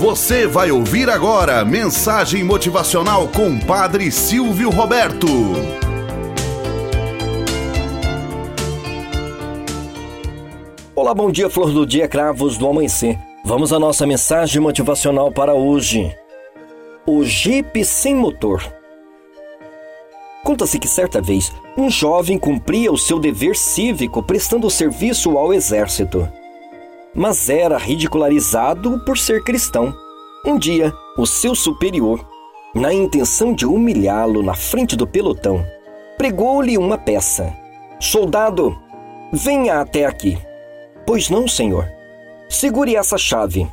Você vai ouvir agora mensagem motivacional com Padre Silvio Roberto. Olá, bom dia, flor do dia, cravos do amanhecer. Vamos à nossa mensagem motivacional para hoje. O Jeep sem motor. Conta-se que certa vez um jovem cumpria o seu dever cívico prestando serviço ao exército mas era ridicularizado por ser cristão. Um dia, o seu superior, na intenção de humilhá-lo na frente do pelotão, pregou-lhe uma peça: Soldado, venha até aqui. Pois não, senhor. Segure essa chave.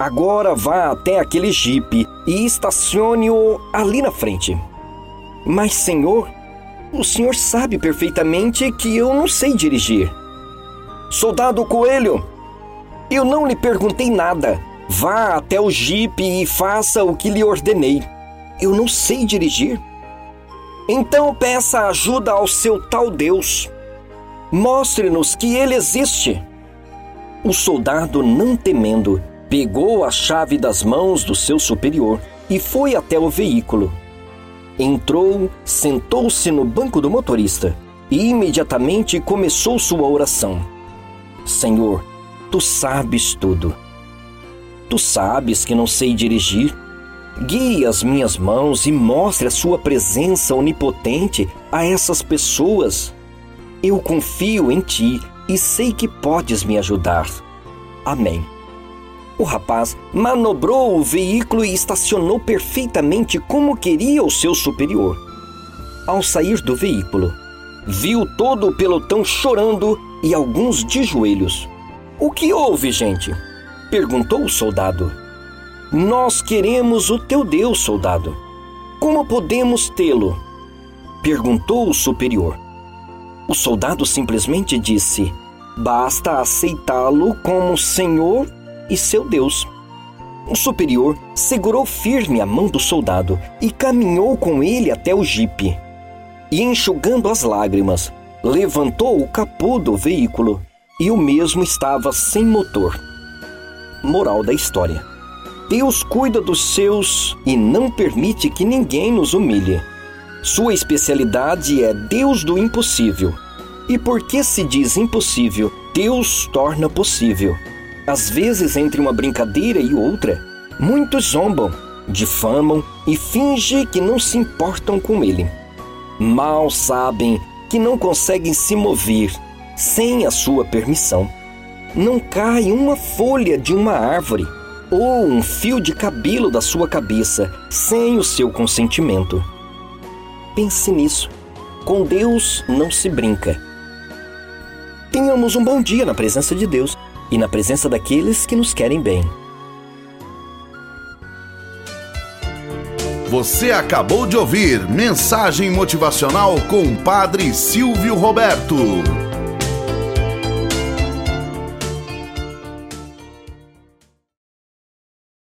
Agora vá até aquele jipe e estacione-o ali na frente. Mas, senhor, o senhor sabe perfeitamente que eu não sei dirigir. Soldado Coelho, eu não lhe perguntei nada. Vá até o jipe e faça o que lhe ordenei. Eu não sei dirigir. Então peça ajuda ao seu tal Deus. Mostre-nos que ele existe. O soldado, não temendo, pegou a chave das mãos do seu superior e foi até o veículo. Entrou, sentou-se no banco do motorista e imediatamente começou sua oração. Senhor, Tu sabes tudo. Tu sabes que não sei dirigir. Guie as minhas mãos e mostre a Sua presença onipotente a essas pessoas. Eu confio em Ti e sei que podes me ajudar. Amém. O rapaz manobrou o veículo e estacionou perfeitamente como queria o seu superior. Ao sair do veículo, viu todo o pelotão chorando e alguns de joelhos. O que houve, gente? perguntou o soldado. Nós queremos o teu Deus, soldado. Como podemos tê-lo? perguntou o superior. O soldado simplesmente disse: Basta aceitá-lo como Senhor e seu Deus. O superior segurou firme a mão do soldado e caminhou com ele até o jipe. E enxugando as lágrimas, levantou o capô do veículo e o mesmo estava sem motor. Moral da história: Deus cuida dos seus e não permite que ninguém nos humilhe. Sua especialidade é Deus do impossível. E porque se diz impossível, Deus torna possível. Às vezes, entre uma brincadeira e outra, muitos zombam, difamam e fingem que não se importam com ele. Mal sabem que não conseguem se mover sem a sua permissão. Não cai uma folha de uma árvore ou um fio de cabelo da sua cabeça sem o seu consentimento. Pense nisso. Com Deus não se brinca. Tenhamos um bom dia na presença de Deus e na presença daqueles que nos querem bem. Você acabou de ouvir Mensagem Motivacional com o Padre Silvio Roberto.